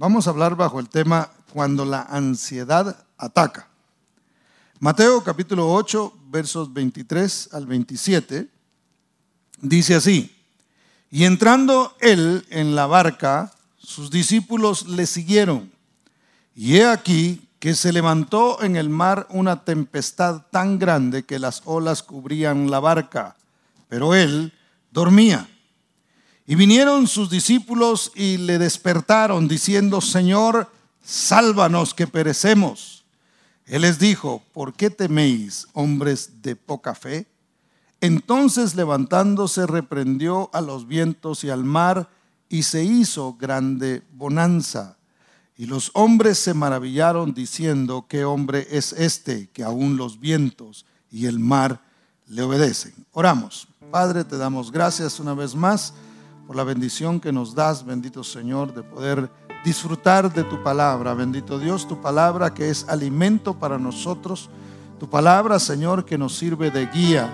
Vamos a hablar bajo el tema cuando la ansiedad ataca. Mateo capítulo 8, versos 23 al 27, dice así, y entrando él en la barca, sus discípulos le siguieron, y he aquí que se levantó en el mar una tempestad tan grande que las olas cubrían la barca, pero él dormía. Y vinieron sus discípulos y le despertaron diciendo, Señor, sálvanos que perecemos. Él les dijo, ¿por qué teméis, hombres de poca fe? Entonces levantándose reprendió a los vientos y al mar y se hizo grande bonanza. Y los hombres se maravillaron diciendo, ¿qué hombre es este que aún los vientos y el mar le obedecen? Oramos. Padre, te damos gracias una vez más por la bendición que nos das, bendito Señor, de poder disfrutar de tu palabra. Bendito Dios, tu palabra que es alimento para nosotros. Tu palabra, Señor, que nos sirve de guía,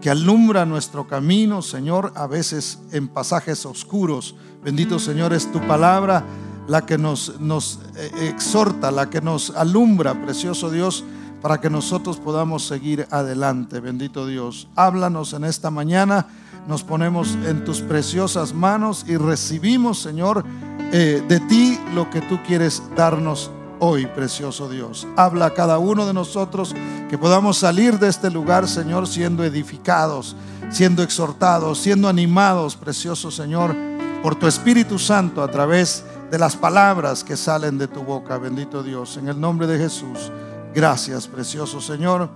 que alumbra nuestro camino, Señor, a veces en pasajes oscuros. Bendito Señor, es tu palabra la que nos, nos eh, exhorta, la que nos alumbra, precioso Dios, para que nosotros podamos seguir adelante. Bendito Dios, háblanos en esta mañana, nos ponemos en tus preciosas manos y recibimos, Señor, eh, de ti lo que tú quieres darnos hoy, precioso Dios. Habla a cada uno de nosotros que podamos salir de este lugar, Señor, siendo edificados, siendo exhortados, siendo animados, precioso Señor, por tu Espíritu Santo a través de de las palabras que salen de tu boca, bendito Dios. En el nombre de Jesús, gracias, precioso Señor.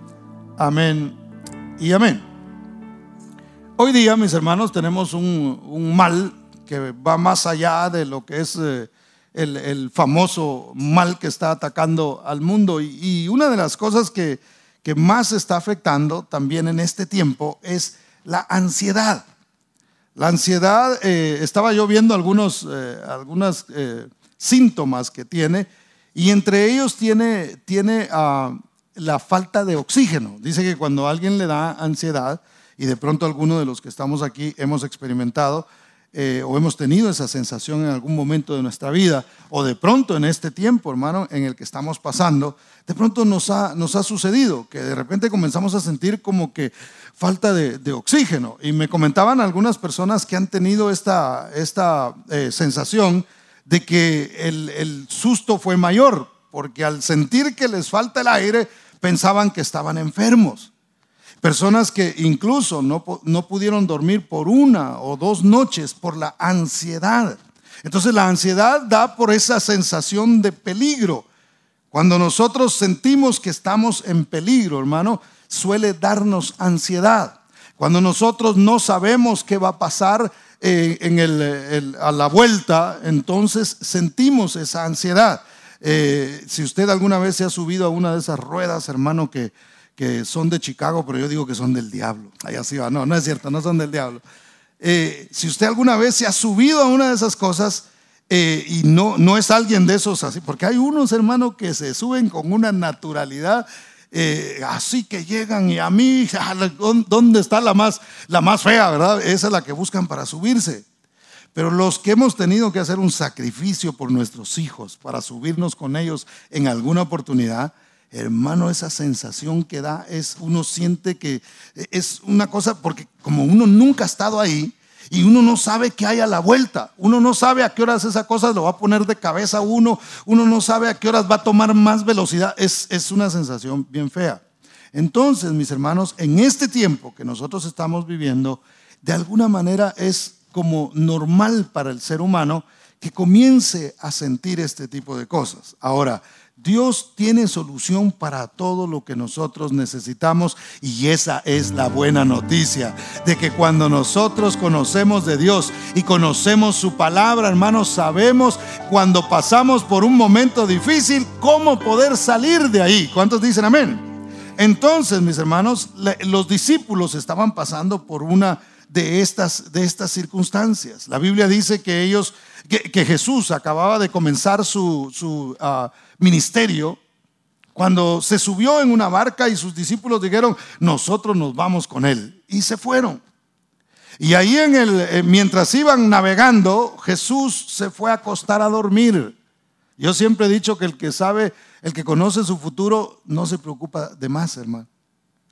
Amén y amén. Hoy día, mis hermanos, tenemos un, mal que va más allá de lo que es eh, el, famoso mal que está atacando al mundo. Y, una de las cosas que, que más está afectando también en este tiempo es la ansiedad. La ansiedad, eh, estaba yo viendo algunos eh, eh, síntomas que tiene y entre ellos tiene, tiene ah, la falta de oxígeno. Dice que cuando alguien le da ansiedad, y de pronto alguno de los que estamos aquí hemos experimentado o hemos tenido esa sensación en algún momento de nuestra vida, o de pronto en este tiempo, hermano, en el que estamos pasando, de pronto nos ha, nos ha sucedido que de repente comenzamos a sentir como que falta de, oxígeno. Y me comentaban algunas personas que han tenido esta, esta eh, sensación de que el, susto fue mayor, porque al sentir que les falta el aire, pensaban que estaban enfermos. Personas que incluso no, no pudieron dormir por una o dos noches por la ansiedad. Entonces la ansiedad da por esa sensación de peligro. Cuando nosotros sentimos que estamos en peligro, hermano, suele darnos ansiedad. Cuando nosotros no sabemos qué va a pasar eh, a la vuelta, entonces sentimos esa ansiedad. Eh, si usted alguna vez se ha subido a una de esas ruedas, hermano, que, que son de Chicago, pero yo digo que son del diablo. Ahí así va. No, no es cierto, no son del diablo. Eh, si usted alguna vez se ha subido a una de esas cosas y no, no es alguien de esos así, porque hay unos hermanos que se suben con una naturalidad eh, así que llegan y a mí, ¿dónde está la más, la más fea, verdad? Esa es la que buscan para subirse. Pero los que hemos tenido que hacer un sacrificio por nuestros hijos para subirnos con ellos en alguna oportunidad, hermano, esa sensación que da es, uno siente que es una cosa, porque como uno nunca ha estado ahí, y uno no sabe qué hay a la vuelta. Uno no sabe a qué horas esa cosa lo va a poner de cabeza uno. Uno no sabe a qué horas va a tomar más velocidad. Es, es una sensación bien fea. Entonces, mis hermanos, en este tiempo que nosotros estamos viviendo, de alguna manera es como normal para el ser humano que comience a sentir este tipo de cosas. Ahora, Dios tiene solución para todo lo que nosotros necesitamos y esa es la buena noticia de que cuando nosotros conocemos de Dios y conocemos su palabra, hermanos, sabemos cuando pasamos por un momento difícil cómo poder salir de ahí. ¿Cuántos dicen amén? Entonces, mis hermanos, los discípulos estaban pasando por una de estas, de estas circunstancias. La Biblia dice que ellos, que, Jesús acababa de comenzar su, su ah, ministerio cuando se subió en una barca y sus discípulos dijeron, nosotros nos vamos con él. Y se fueron. Y ahí en el, eh, mientras iban navegando, Jesús se fue a acostar a dormir. Yo siempre he dicho que el que sabe, el que conoce su futuro, no se preocupa de más, hermano.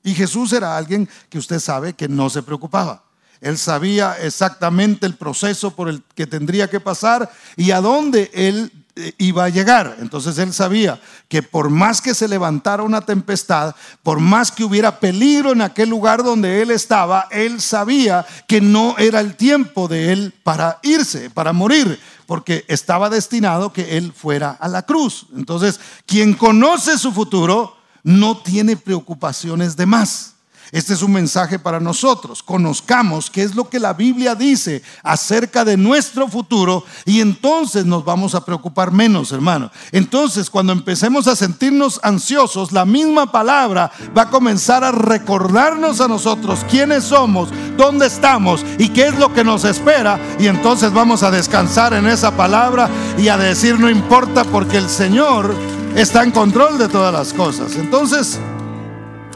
Y Jesús era alguien que usted sabe que no se preocupaba. Él sabía exactamente el proceso por el que tendría que pasar y a dónde él eh, iba a llegar. Entonces él sabía que por más que se levantara una tempestad, por más que hubiera peligro en aquel lugar donde él estaba, él sabía que no era el tiempo de él para irse, para morir, porque estaba destinado que él fuera a la cruz. Entonces, quien conoce su futuro no tiene preocupaciones de más. Este es un mensaje para nosotros. Conozcamos qué es lo que la Biblia dice acerca de nuestro futuro y entonces nos vamos a preocupar menos, hermano. Entonces, cuando empecemos a sentirnos ansiosos, la misma palabra va a comenzar a recordarnos a nosotros quiénes somos, dónde estamos y qué es lo que nos espera. Y entonces vamos a descansar en esa palabra y a decir no importa porque el Señor está en control de todas las cosas. Entonces,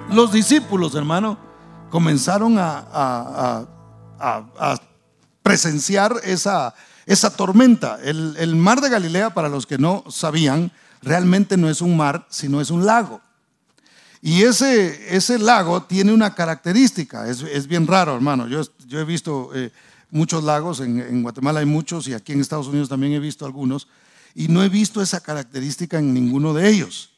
los discípulos, hermano, comenzaron a, presenciar esa, esa tormenta. El, mar de Galilea, para los que no sabían, realmente no es un mar, sino es un lago. Y ese, ese lago tiene una característica, es, es bien raro, hermano. Yo, yo he visto eh, muchos lagos, en, en Guatemala hay muchos y aquí en Estados Unidos también he visto algunos, y no he visto esa característica en ninguno de ellos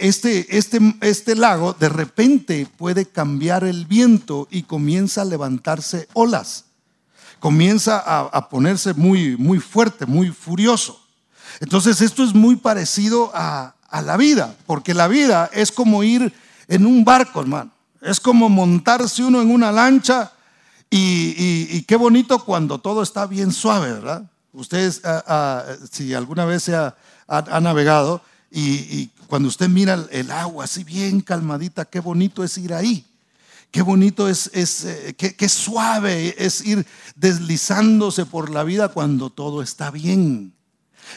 este, este, este lago de repente puede cambiar el viento y comienza a levantarse olas. Comienza a, ponerse muy, muy fuerte, muy furioso. Entonces esto es muy parecido a, la vida, porque la vida es como ir en un barco, hermano. Es como montarse uno en una lancha y, qué bonito cuando todo está bien suave, ¿verdad? Ustedes, ah, ah, si alguna vez se ha, navegado y, cuando usted mira el agua así bien calmadita, qué bonito es ir ahí. Qué bonito es, es eh, qué, suave es ir deslizándose por la vida cuando todo está bien.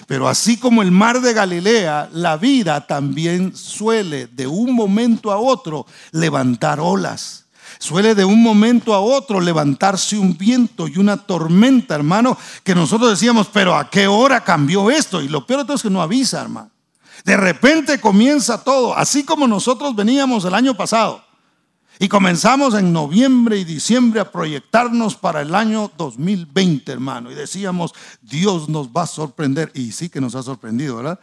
Pero así como el mar de Galilea, la vida también suele de un momento a otro levantar olas. Suele de un momento a otro levantarse un viento y una tormenta, hermano, que nosotros decíamos, pero ¿a qué hora cambió esto? Y lo peor de todo es que no avisa, hermano. De repente comienza todo, así como nosotros veníamos el año pasado. Y comenzamos en noviembre y diciembre a proyectarnos para el año 2020, hermano. Y decíamos, Dios nos va a sorprender. Y sí que nos ha sorprendido, ¿verdad?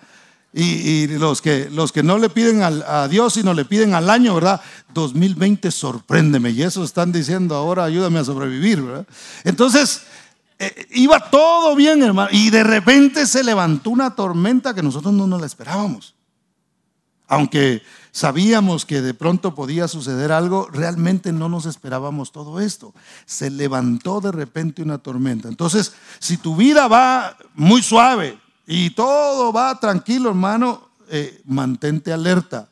Y, los, que, los que no le piden a Dios, sino le piden al año, ¿verdad? 2020, sorpréndeme. Y eso están diciendo ahora, ayúdame a sobrevivir, ¿verdad? Entonces, eh, iba todo bien, hermano. Y de repente se levantó una tormenta que nosotros no nos la esperábamos. Aunque sabíamos que de pronto podía suceder algo, realmente no nos esperábamos todo esto. Se levantó de repente una tormenta. Entonces, si tu vida va muy suave y todo va tranquilo, hermano, eh, mantente alerta,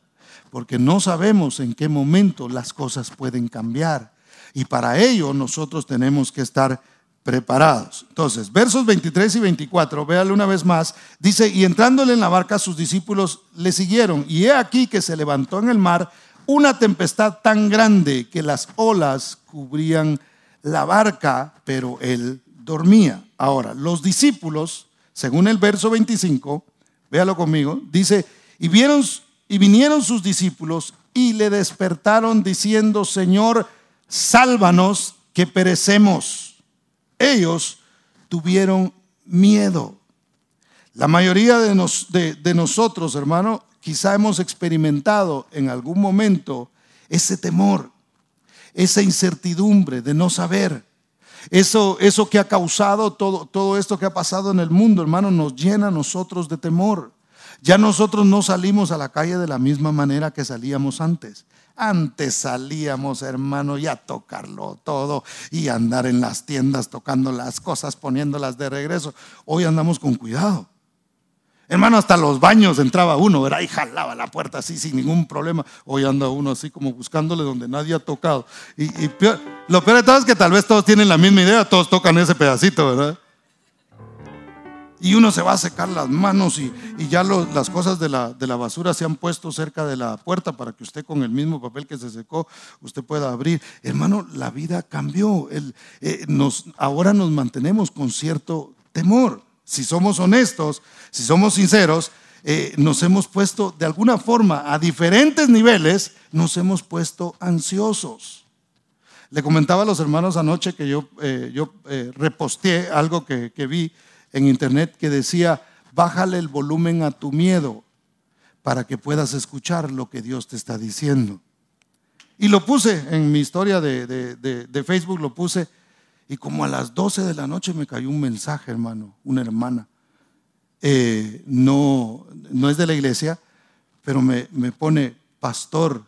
porque no sabemos en qué momento las cosas pueden cambiar. Y para ello nosotros tenemos que estar preparados. Entonces, versos 23 y 24, véale una vez más, dice, y entrándole en la barca sus discípulos le siguieron, y he aquí que se levantó en el mar una tempestad tan grande que las olas cubrían la barca, pero él dormía. Ahora, los discípulos, según el verso 25, véalo conmigo, dice, y vieron y vinieron sus discípulos y le despertaron diciendo, Señor, sálvanos que perecemos ellos tuvieron miedo. La mayoría de, nosotros, hermano, quizá hemos experimentado en algún momento ese temor, esa incertidumbre de no saber. Eso, eso que ha causado todo, todo esto que ha pasado en el mundo, hermano, nos llena a nosotros de temor. Ya nosotros no salimos a la calle de la misma manera que salíamos antes. Antes salíamos, hermano, y a tocarlo todo y andar en las tiendas tocando las cosas, poniéndolas de regreso. Hoy andamos con cuidado. Hermano, hasta los baños entraba uno, ¿verdad? Y jalaba la puerta así sin ningún problema. Hoy anda uno así como buscándole donde nadie ha tocado. Y, lo peor de todo es que tal vez todos tienen la misma idea, todos tocan ese pedacito, ¿verdad? Y uno se va a secar las manos y, ya las cosas de la, de la, basura se han puesto cerca de la puerta para que usted con el mismo papel que se secó, usted pueda abrir. Hermano, la vida cambió. El, eh, nos, ahora nos mantenemos con cierto temor. si somos honestos, si somos sinceros, eh, nos hemos puesto de alguna forma a diferentes niveles, nos hemos puesto ansiosos. Le comentaba a los hermanos anoche que yo, eh, yo reposteé algo que, que vi en internet que decía, bájale el volumen a tu miedo para que puedas escuchar lo que Dios te está diciendo. Y lo puse en mi historia de, de, Facebook, lo puse, y como a las 12 de la noche me cayó un mensaje, hermano, una hermana. Eh, no, no es de la iglesia, pero me, me pone, pastor,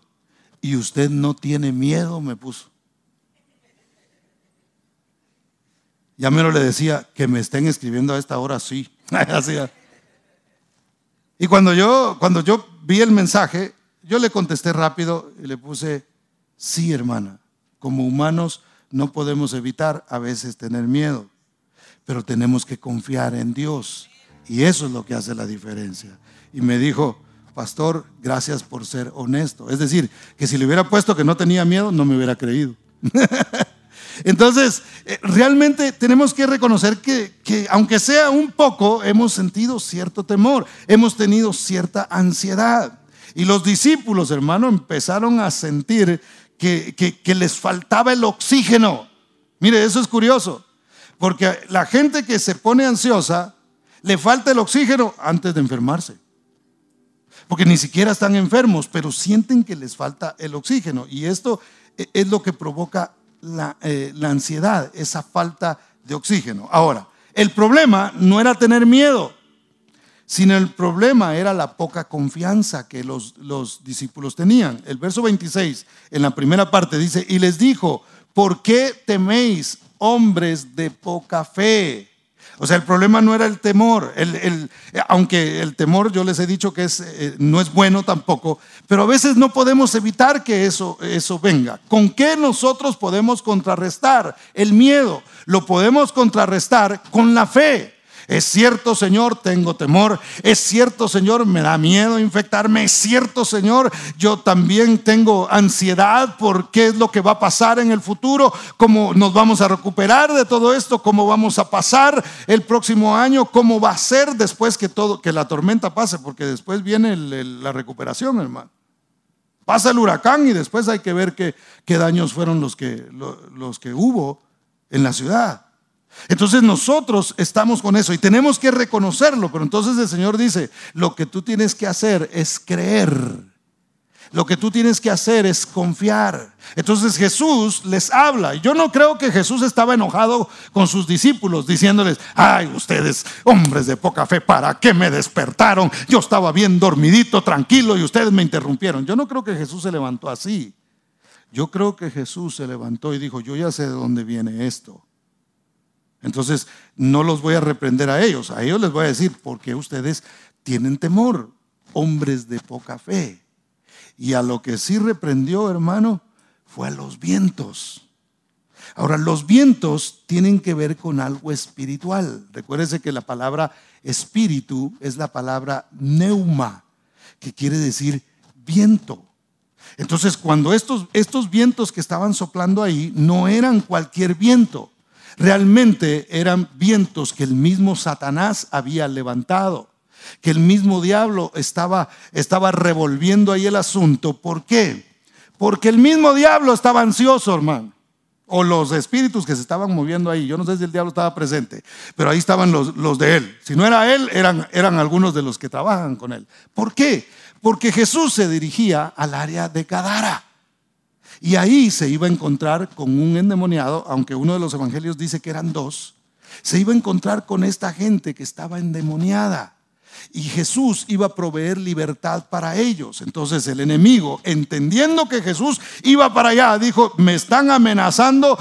y usted no tiene miedo, me puso. Ya menos le decía que me estén escribiendo a esta hora, sí. y cuando yo, cuando yo vi el mensaje, yo le contesté rápido y le puse, sí, hermana, como humanos no podemos evitar a veces tener miedo, pero tenemos que confiar en Dios. Y eso es lo que hace la diferencia. Y me dijo, pastor, gracias por ser honesto. Es decir, que si le hubiera puesto que no tenía miedo, no me hubiera creído. Entonces, eh, realmente tenemos que reconocer que, aunque sea un poco, hemos sentido cierto temor, hemos tenido cierta ansiedad. Y los discípulos, hermano, empezaron a sentir que, que les faltaba el oxígeno. Mire, eso es curioso, porque la gente que se pone ansiosa, le falta el oxígeno antes de enfermarse. Porque ni siquiera están enfermos, pero sienten que les falta el oxígeno. Y esto eh, es lo que provoca eh, la, ansiedad, esa falta de oxígeno. Ahora, el problema no era tener miedo, sino el problema era la poca confianza que los, los discípulos tenían. El verso 26, en la primera parte, dice, y les dijo, ¿por qué teméis hombres de poca fe? O sea, el problema no era el temor, el, aunque el temor yo les he dicho que es, eh, no es bueno tampoco, pero a veces no podemos evitar que eso, eso venga. ¿Con qué nosotros podemos contrarrestar el miedo? Lo podemos contrarrestar con la fe. Es cierto, Señor, tengo temor. Es cierto, Señor, me da miedo infectarme. Es cierto, Señor, yo también tengo ansiedad por qué es lo que va a pasar en el futuro, cómo nos vamos a recuperar de todo esto, cómo vamos a pasar el próximo año, cómo va a ser después que todo, que la tormenta pase, porque después viene la recuperación, hermano. Pasa el huracán y después hay que ver qué, daños fueron los que, los que hubo en la ciudad. Entonces nosotros estamos con eso y tenemos que reconocerlo, pero entonces el Señor dice, lo que tú tienes que hacer es creer. Lo que tú tienes que hacer es confiar. Entonces Jesús les habla. Yo no creo que Jesús estaba enojado con sus discípulos diciéndoles, ay, ustedes, hombres de poca fe, ¿para qué me despertaron? Yo estaba bien dormidito, tranquilo y ustedes me interrumpieron. Yo no creo que Jesús se levantó así. Yo creo que Jesús se levantó y dijo, yo ya sé de dónde viene esto. Entonces, no los voy a reprender a ellos, a ellos les voy a decir, porque ustedes tienen temor, hombres de poca fe. Y a lo que sí reprendió, hermano, fue a los vientos. Ahora, los vientos tienen que ver con algo espiritual. Recuérdese que la palabra espíritu es la palabra neuma, que quiere decir viento. Entonces, cuando estos, estos vientos que estaban soplando ahí no eran cualquier viento, realmente eran vientos que el mismo Satanás había levantado, que el mismo diablo estaba, estaba revolviendo ahí el asunto. ¿Por qué? Porque el mismo diablo estaba ansioso, hermano. O los espíritus que se estaban moviendo ahí. Yo no sé si el diablo estaba presente, pero ahí estaban los, los de él. Si no era él, eran, eran algunos de los que trabajan con él. ¿Por qué? Porque Jesús se dirigía al área de Gadara. Y ahí se iba a encontrar con un endemoniado, aunque uno de los evangelios dice que eran dos, se iba a encontrar con esta gente que estaba endemoniada y Jesús iba a proveer libertad para ellos. Entonces el enemigo, entendiendo que Jesús iba para allá, dijo, me están amenazando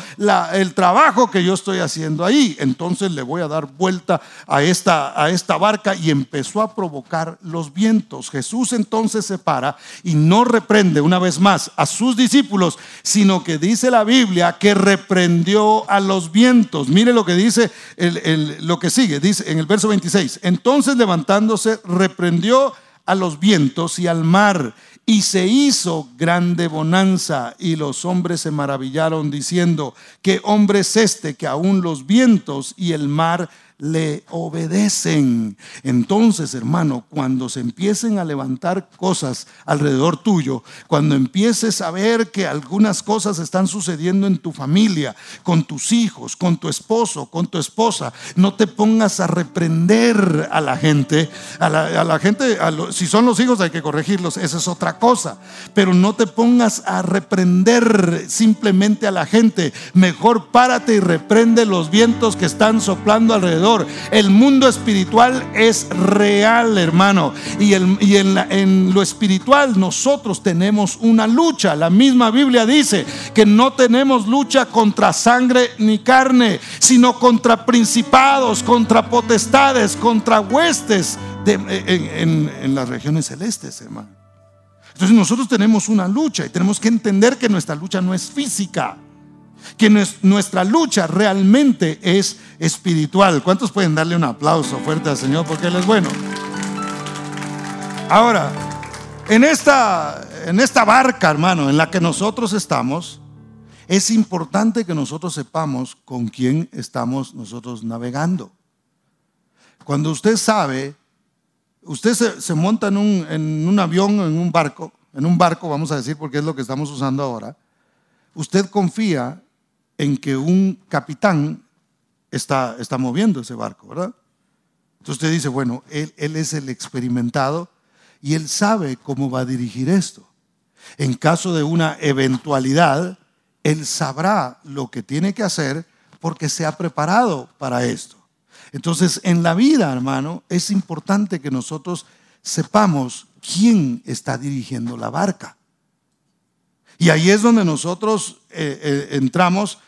el trabajo que yo estoy haciendo ahí. Entonces le voy a dar vuelta a esta, a esta barca y empezó a provocar los vientos. Jesús entonces se para y no reprende una vez más a sus discípulos, sino que dice la Biblia que reprendió a los vientos. Mire lo que dice lo que sigue, dice en el verso 26. Entonces levantando reprendió a los vientos y al mar Y se hizo grande bonanza y los hombres se maravillaron diciendo, ¿qué hombre es este que aún los vientos y el mar le obedecen. Entonces, hermano, cuando se empiecen a levantar cosas alrededor tuyo, cuando empieces a ver que algunas cosas están sucediendo en tu familia, con tus hijos, con tu esposo, con tu esposa, no te pongas a reprender a la gente. A la, gente, si son los hijos hay que corregirlos, esa es otra cosa. Pero no te pongas a reprender simplemente a la gente. Mejor párate y reprende los vientos que están soplando alrededor el mundo espiritual es real, hermano. Y, en, en lo espiritual nosotros tenemos una lucha. La misma Biblia dice que no tenemos lucha contra sangre ni carne, sino contra principados, contra potestades, contra huestes en las regiones celestes, hermano. Entonces nosotros tenemos una lucha y tenemos que entender que nuestra lucha no es física que nuestra lucha realmente es espiritual. ¿Cuántos pueden darle un aplauso fuerte al Señor porque Él es bueno? Ahora, en esta, en esta barca, hermano, en la que nosotros estamos, es importante que nosotros sepamos con quién estamos nosotros navegando. Cuando usted sabe, usted se, monta en un, en un avión, en un barco, en un barco, vamos a decir, porque es lo que estamos usando ahora, usted confía en que un capitán está, está moviendo ese barco, ¿verdad? Entonces usted dice, bueno, él, él es el experimentado y él sabe cómo va a dirigir esto. En caso de una eventualidad, él sabrá lo que tiene que hacer porque se ha preparado para esto. Entonces, en la vida, hermano, es importante que nosotros sepamos quién está dirigiendo la barca. Y ahí es donde nosotros eh, eh, entramos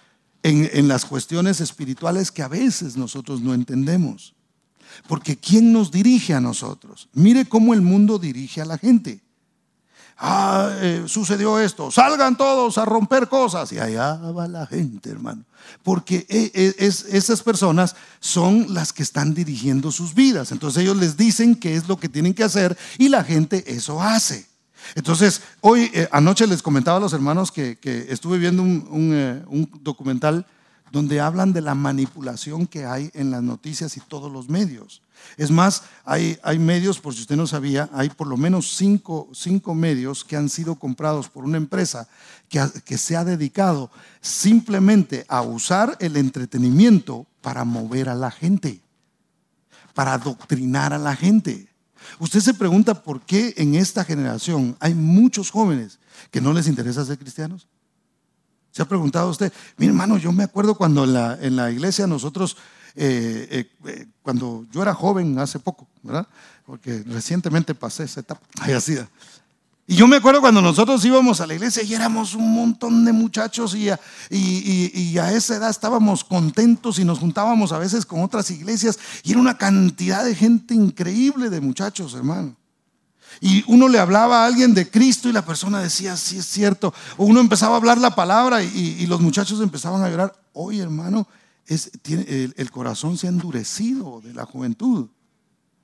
en, las cuestiones espirituales que a veces nosotros no entendemos. Porque ¿quién nos dirige a nosotros? Mire cómo el mundo dirige a la gente. Ah, eh, sucedió esto, salgan todos a romper cosas. Y allá va la gente, hermano. Porque eh, eh, esas personas son las que están dirigiendo sus vidas. Entonces ellos les dicen qué es lo que tienen que hacer y la gente eso hace. Entonces, hoy, eh, anoche les comentaba a los hermanos que, estuve viendo eh, un, documental donde hablan de la manipulación que hay en las noticias y todos los medios. Es más, hay, hay medios, por si usted no sabía, hay por lo menos cinco, cinco medios que han sido comprados por una empresa que, que se ha dedicado simplemente a usar el entretenimiento para mover a la gente, para adoctrinar a la gente. Usted se pregunta por qué en esta generación hay muchos jóvenes que no les interesa ser cristianos. ¿Se ha preguntado usted? Mi hermano, yo me acuerdo cuando en la, iglesia nosotros, eh, eh, eh, cuando yo era joven hace poco, ¿verdad? Porque recientemente pasé esa etapa. Ay, así, y yo me acuerdo cuando nosotros íbamos a la iglesia y éramos un montón de muchachos y a, y, a, esa edad estábamos contentos y nos juntábamos a veces con otras iglesias y era una cantidad de gente increíble de muchachos, hermano. Y uno le hablaba a alguien de Cristo y la persona decía, sí es cierto. O uno empezaba a hablar la palabra y, los muchachos empezaban a llorar. Hoy, hermano, tiene, el, el corazón se ha endurecido de la juventud.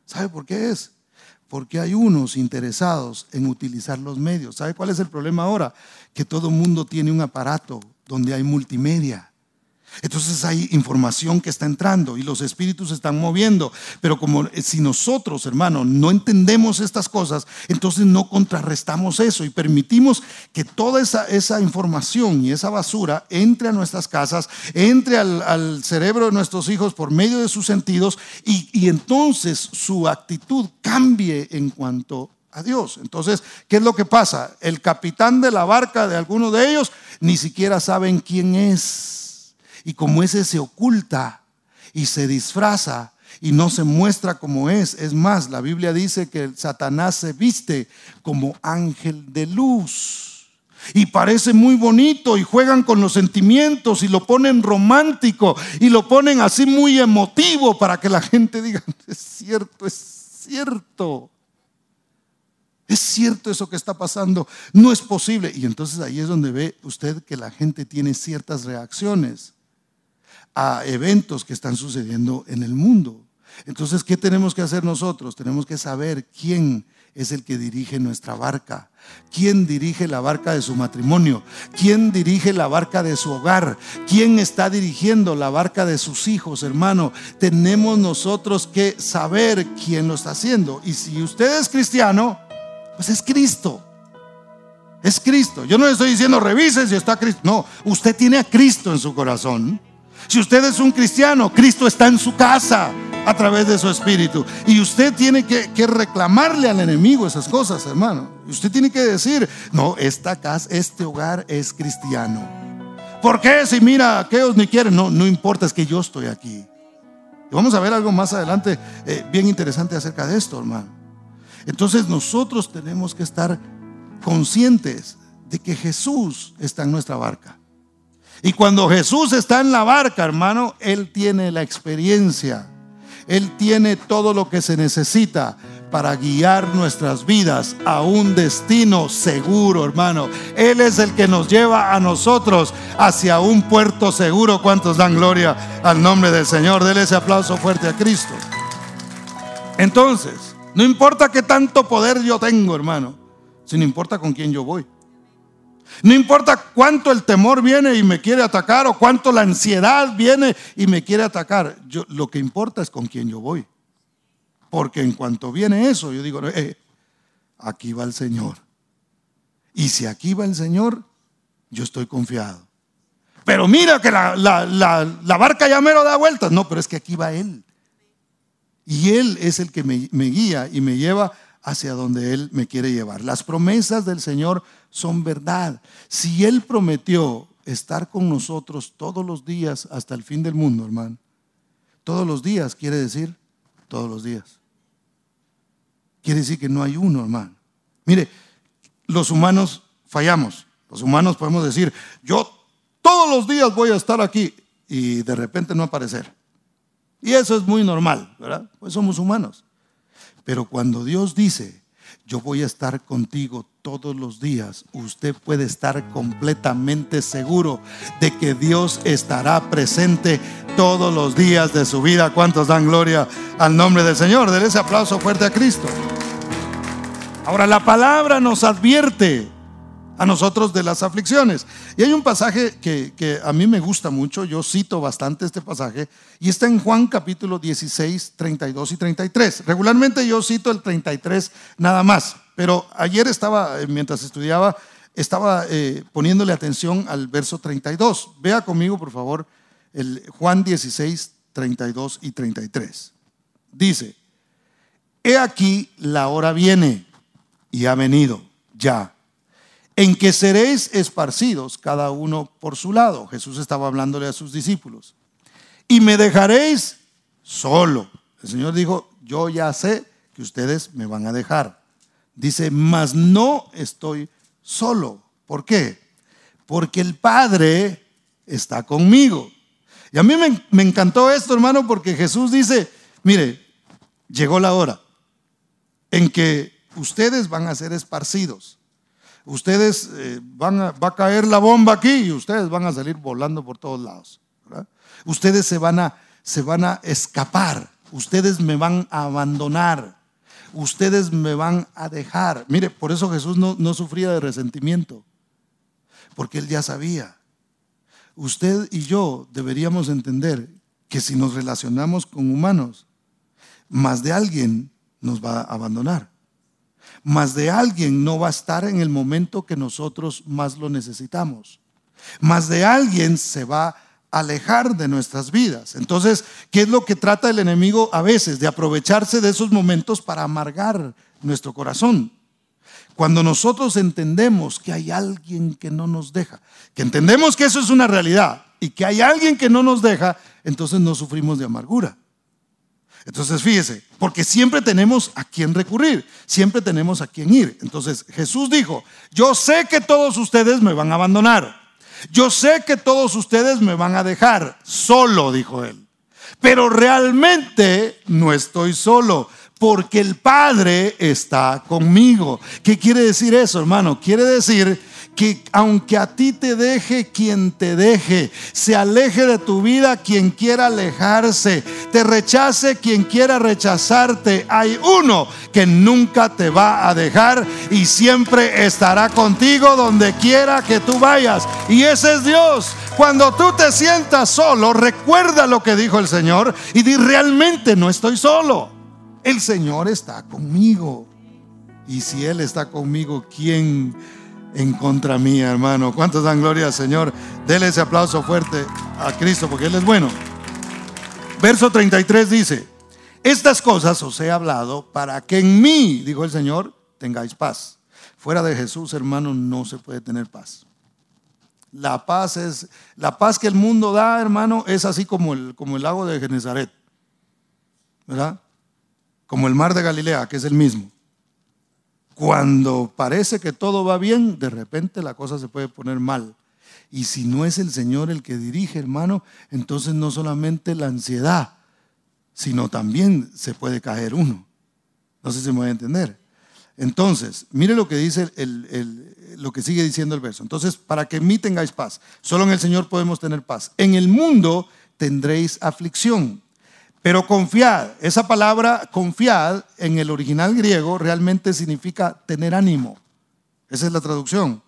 ¿Sabe por qué es? Porque hay unos interesados en utilizar los medios. ¿Sabe cuál es el problema ahora? Que todo mundo tiene un aparato donde hay multimedia. Entonces hay información que está entrando y los espíritus están moviendo. Pero como eh, si nosotros, hermano, no entendemos estas cosas, entonces no contrarrestamos eso y permitimos que toda esa, esa información y esa basura entre a nuestras casas, entre al, cerebro de nuestros hijos por medio de sus sentidos y, y entonces su actitud cambie en cuanto a Dios. Entonces, ¿qué es lo que pasa? El capitán de la barca de alguno de ellos ni siquiera saben quién es y como ese se oculta y se disfraza y no se muestra como es. Es más, la Biblia dice que Satanás se viste como ángel de luz. Y parece muy bonito y juegan con los sentimientos y lo ponen romántico y lo ponen así muy emotivo para que la gente diga, es cierto, es cierto. Es cierto eso que está pasando, no es posible. Y entonces ahí es donde ve usted que la gente tiene ciertas reacciones a eventos que están sucediendo en el mundo. Entonces, ¿qué tenemos que hacer nosotros? Tenemos que saber quién es el que dirige nuestra barca. ¿Quién dirige la barca de su matrimonio? ¿Quién dirige la barca de su hogar? ¿Quién está dirigiendo la barca de sus hijos, hermano? Tenemos nosotros que saber quién lo está haciendo. Y si usted es cristiano, pues es Cristo. Es Cristo. Yo no le estoy diciendo revise si está Cristo. No, usted tiene a Cristo en su corazón. Si usted es un cristiano, Cristo está en su casa a través de su espíritu. Y usted tiene que, reclamarle al enemigo esas cosas, hermano. Usted tiene que decir, no, esta casa, este hogar es cristiano. ¿Por qué? Si mira, aquellos ni quieren. No, no importa, es que yo estoy aquí. Y vamos a ver algo más adelante eh, bien interesante acerca de esto, hermano. Entonces nosotros tenemos que estar conscientes de que Jesús está en nuestra barca. Y cuando Jesús está en la barca, hermano, Él tiene la experiencia. Él tiene todo lo que se necesita para guiar nuestras vidas a un destino seguro, hermano. Él es el que nos lleva a nosotros hacia un puerto seguro. ¿Cuántos dan gloria al nombre del Señor? Dele ese aplauso fuerte a Cristo. Entonces, no importa qué tanto poder yo tengo, hermano, sino importa con quién yo voy. No importa cuánto el temor viene y me quiere atacar o cuánto la ansiedad viene y me quiere atacar. Yo, lo que importa es con quién yo voy. Porque en cuanto viene eso, yo digo, eh, aquí va el Señor. Y si aquí va el Señor, yo estoy confiado. Pero mira que la, barca ya me lo da vueltas. No, pero es que aquí va Él. Y Él es el que me guía y me lleva hacia donde Él me quiere llevar. Las promesas del Señor son verdad. Si Él prometió estar con nosotros todos los días hasta el fin del mundo, hermano, todos los días quiere decir todos los días. Quiere decir que no hay uno, hermano. Mire, los humanos fallamos. Los humanos podemos decir, yo todos los días voy a estar aquí y de repente no aparecer. Y eso es muy normal, ¿verdad? Pues somos humanos. Pero cuando Dios dice, yo voy a estar contigo todos los días, usted puede estar completamente seguro de que Dios estará presente todos los días de su vida. ¿Cuántos dan gloria al nombre del Señor? Den ese aplauso fuerte a Cristo. Ahora la palabra nos advierte a nosotros de las aflicciones. Y hay un pasaje que, a mí me gusta mucho, yo cito bastante este pasaje, y está en Juan capítulo 16, 32 y 33. Regularmente yo cito el 33 nada más, pero ayer estaba, eh, mientras estudiaba, estaba eh, poniéndole atención al verso 32. Vea conmigo, por favor, el Juan 16, 32 y 33. Dice, he aquí la hora viene y ha venido ya en que seréis esparcidos cada uno por su lado. Jesús estaba hablándole a sus discípulos. Y me dejaréis solo. El Señor dijo, yo ya sé que ustedes me van a dejar. Dice, mas no estoy solo. ¿Por qué? Porque el Padre está conmigo. Y a mí me, me encantó esto, hermano, porque Jesús dice, mire, llegó la hora en que ustedes van a ser esparcidos ustedes eh, van a, va a caer la bomba aquí y ustedes van a salir volando por todos lados. Ustedes se van, a, se van a escapar, ustedes me van a abandonar, ustedes me van a dejar. Mire, por eso Jesús no, no sufría de resentimiento, porque él ya sabía. Usted y yo deberíamos entender que si nos relacionamos con humanos, más de alguien nos va a abandonar más de alguien no va a estar en el momento que nosotros más lo necesitamos. Más de alguien se va a alejar de nuestras vidas. Entonces, ¿qué es lo que trata el enemigo a veces? De aprovecharse de esos momentos para amargar nuestro corazón. Cuando nosotros entendemos que hay alguien que no nos deja, que entendemos que eso es una realidad y que hay alguien que no nos deja, entonces no sufrimos de amargura. Entonces fíjese, porque siempre tenemos a quién recurrir, siempre tenemos a quién ir. Entonces Jesús dijo, yo sé que todos ustedes me van a abandonar, yo sé que todos ustedes me van a dejar, solo, dijo él. Pero realmente no estoy solo, porque el Padre está conmigo. ¿Qué quiere decir eso, hermano? Quiere decir que aunque a ti te deje quien te deje, se aleje de tu vida quien quiera alejarse, te rechace quien quiera rechazarte, hay uno que nunca te va a dejar y siempre estará contigo donde quiera que tú vayas. Y ese es Dios. Cuando tú te sientas solo, recuerda lo que dijo el Señor y di realmente no estoy solo. El Señor está conmigo. Y si Él está conmigo, ¿quién en contra mía, hermano. ¿Cuántos dan gloria al Señor? Dele ese aplauso fuerte a Cristo porque Él es bueno. Verso 33 dice, estas cosas os he hablado para que en mí, dijo el Señor, tengáis paz. Fuera de Jesús, hermano, no se puede tener paz. La paz es, la paz que el mundo da, hermano, es así como el, como el lago de Genezaret, ¿verdad? Como el mar de Galilea, que es el mismo. Cuando parece que todo va bien, de repente la cosa se puede poner mal. Y si no es el Señor el que dirige, hermano, entonces no solamente la ansiedad, sino también se puede caer uno. No sé si me voy a entender. Entonces, mire lo que dice lo que sigue diciendo el verso. Entonces, para que en mí tengáis paz, solo en el Señor podemos tener paz. En el mundo tendréis aflicción. Pero confiad, esa palabra confiad en el original griego realmente significa tener ánimo. Esa es la traducción.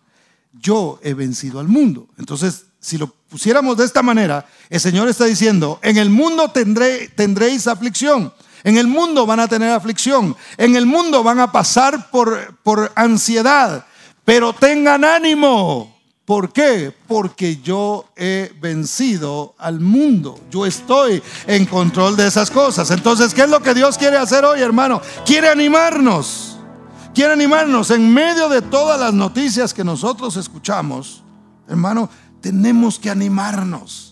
Yo he vencido al mundo. Entonces, si lo pusiéramos de esta manera, el Señor está diciendo, en el mundo tendré, tendréis aflicción. En el mundo van a tener aflicción. En el mundo van a pasar por, por ansiedad. Pero tengan ánimo. ¿Por qué? Porque yo he vencido al mundo. Yo estoy en control de esas cosas. Entonces, ¿qué es lo que Dios quiere hacer hoy, hermano? Quiere animarnos. Quiere animarnos en medio de todas las noticias que nosotros escuchamos. Hermano, tenemos que animarnos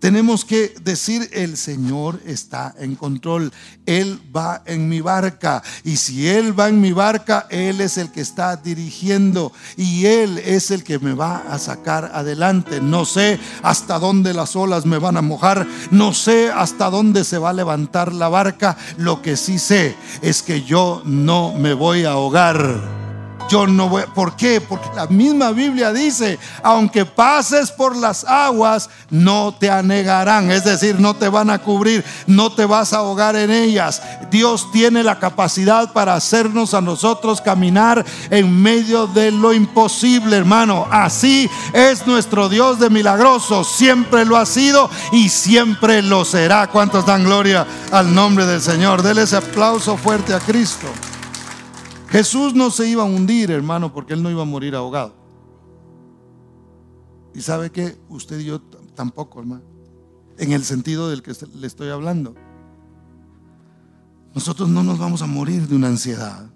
tenemos que decir, el Señor está en control. Él va en mi barca. Y si Él va en mi barca, Él es el que está dirigiendo. Y Él es el que me va a sacar adelante. No sé hasta dónde las olas me van a mojar. No sé hasta dónde se va a levantar la barca. Lo que sí sé es que yo no me voy a ahogar yo no voy. ¿Por qué? Porque la misma Biblia dice, aunque pases por las aguas, no te anegarán. Es decir, no te van a cubrir, no te vas a ahogar en ellas. Dios tiene la capacidad para hacernos a nosotros caminar en medio de lo imposible, hermano. Así es nuestro Dios de milagrosos. Siempre lo ha sido y siempre lo será. ¿Cuántos dan gloria al nombre del Señor? Dele ese aplauso fuerte a Cristo. Jesús no se iba a hundir, hermano, porque él no iba a morir ahogado. Y sabe que usted y yo tampoco, hermano. En el sentido del que le estoy hablando. Nosotros no nos vamos a morir de una ansiedad,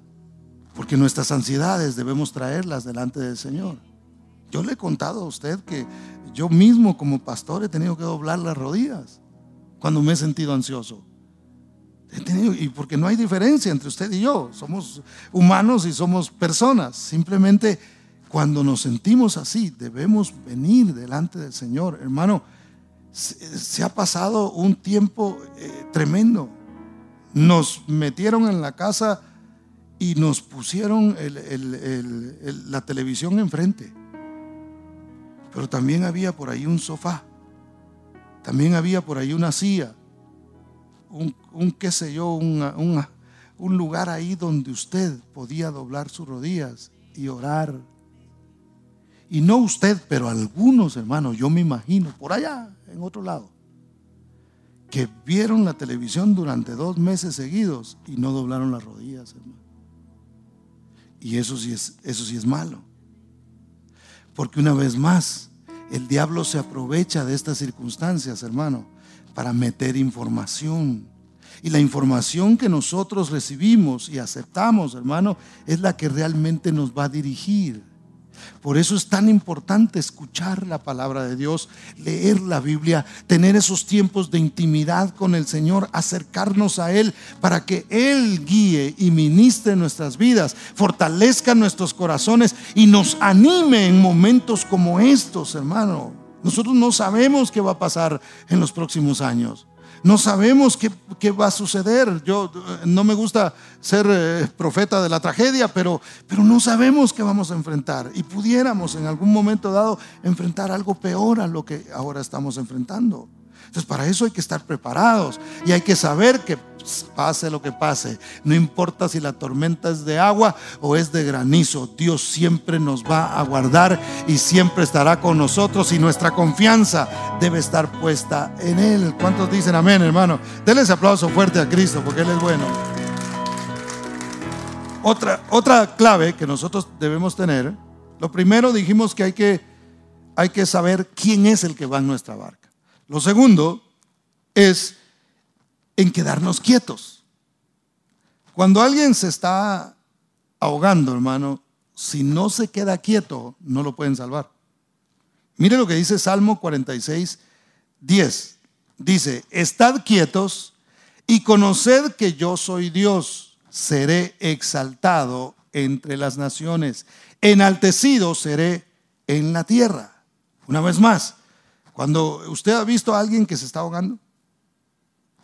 porque nuestras ansiedades debemos traerlas delante del Señor. Yo le he contado a usted que yo mismo como pastor he tenido que doblar las rodillas cuando me he sentido ansioso y porque no hay diferencia entre usted y yo, somos humanos y somos personas. Simplemente cuando nos sentimos así, debemos venir delante del Señor. Hermano, se, ha pasado un tiempo eh, tremendo. Nos metieron en la casa y nos pusieron la televisión enfrente. Pero también había por ahí un sofá. También había por ahí una silla un, qué sé yo, un lugar ahí donde usted podía doblar sus rodillas y orar. Y no usted, pero algunos hermanos, yo me imagino, por allá, en otro lado, que vieron la televisión durante dos meses seguidos y no doblaron las rodillas, hermano. Y eso sí es, eso sí es malo. Porque una vez más, el diablo se aprovecha de estas circunstancias, hermano, para meter información. Y la información que nosotros recibimos y aceptamos, hermano, es la que realmente nos va a dirigir. Por eso es tan importante escuchar la palabra de Dios, leer la Biblia, tener esos tiempos de intimidad con el Señor, acercarnos a Él para que Él guíe y ministre nuestras vidas, fortalezca nuestros corazones y nos anime en momentos como estos, hermano. Nosotros no sabemos qué va a pasar en los próximos años. No sabemos qué, qué va a suceder. Yo eh, no me gusta ser eh, profeta de la tragedia, pero, pero no sabemos qué vamos a enfrentar. Y pudiéramos en algún momento dado enfrentar algo peor a lo que ahora estamos enfrentando. Entonces, para eso hay que estar preparados y hay que saber que pase lo que pase, no importa si la tormenta es de agua o es de granizo, Dios siempre nos va a guardar y siempre estará con nosotros y nuestra confianza debe estar puesta en Él. ¿Cuántos dicen amén, hermano? Denle ese aplauso fuerte a Cristo porque Él es bueno. Otra, otra clave que nosotros debemos tener, lo primero dijimos que hay que, hay que saber quién es el que va en nuestra barca. Lo segundo es en quedarnos quietos. Cuando alguien se está ahogando, hermano, si no se queda quieto, no lo pueden salvar. Mire lo que dice Salmo 46, 10. Dice, estad quietos y conoced que yo soy Dios, seré exaltado entre las naciones, enaltecido seré en la tierra. Una vez más, cuando usted ha visto a alguien que se está ahogando,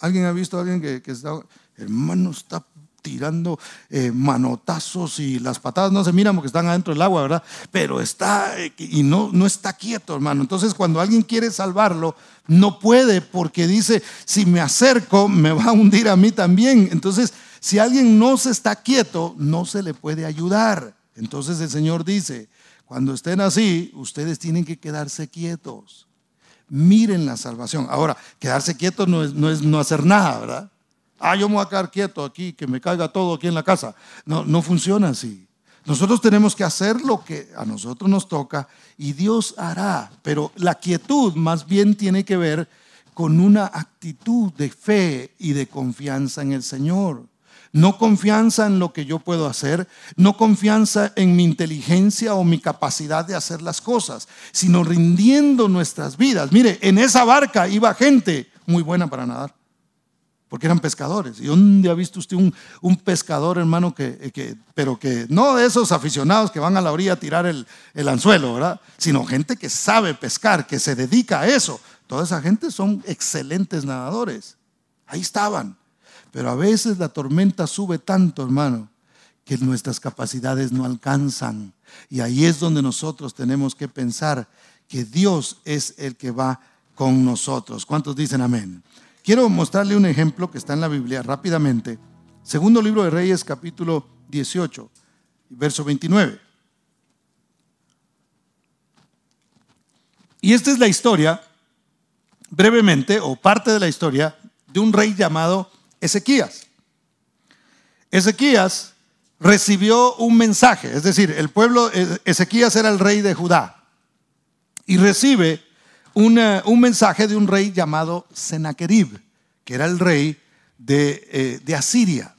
alguien ha visto a alguien que, se está ahogando, hermano, está tirando eh, manotazos y las patadas no se miran porque están adentro del agua, ¿verdad? Pero está eh, y no, no está quieto, hermano. Entonces, cuando alguien quiere salvarlo, no puede porque dice, si me acerco, me va a hundir a mí también. Entonces, si alguien no se está quieto, no se le puede ayudar. Entonces el Señor dice, cuando estén así, ustedes tienen que quedarse quietos miren la salvación. Ahora, quedarse quieto no es, no es no hacer nada, ¿verdad? Ah, yo me voy a quedar quieto aquí, que me caiga todo aquí en la casa. No, no funciona así. Nosotros tenemos que hacer lo que a nosotros nos toca y Dios hará. Pero la quietud más bien tiene que ver con una actitud de fe y de confianza en el Señor. No confianza en lo que yo puedo hacer, no confianza en mi inteligencia o mi capacidad de hacer las cosas, sino rindiendo nuestras vidas. Mire, en esa barca iba gente muy buena para nadar, porque eran pescadores. ¿Y dónde ha visto usted un, pescador, hermano, que, pero que no de esos aficionados que van a la orilla a tirar el, el anzuelo, ¿verdad? Sino gente que sabe pescar, que se dedica a eso. Toda esa gente son excelentes nadadores. Ahí estaban. Pero a veces la tormenta sube tanto, hermano, que nuestras capacidades no alcanzan. Y ahí es donde nosotros tenemos que pensar que Dios es el que va con nosotros. ¿Cuántos dicen amén? Quiero mostrarle un ejemplo que está en la Biblia rápidamente. Segundo libro de Reyes, capítulo 18, verso 29. Y esta es la historia, brevemente, o parte de la historia, de un rey llamado Ezequías. Ezequías recibió un mensaje, es decir, el pueblo, eh, Ezequías era el rey de Judá, y recibe un mensaje de un rey llamado Sennacherib, que era el rey de, eh, de Asiria.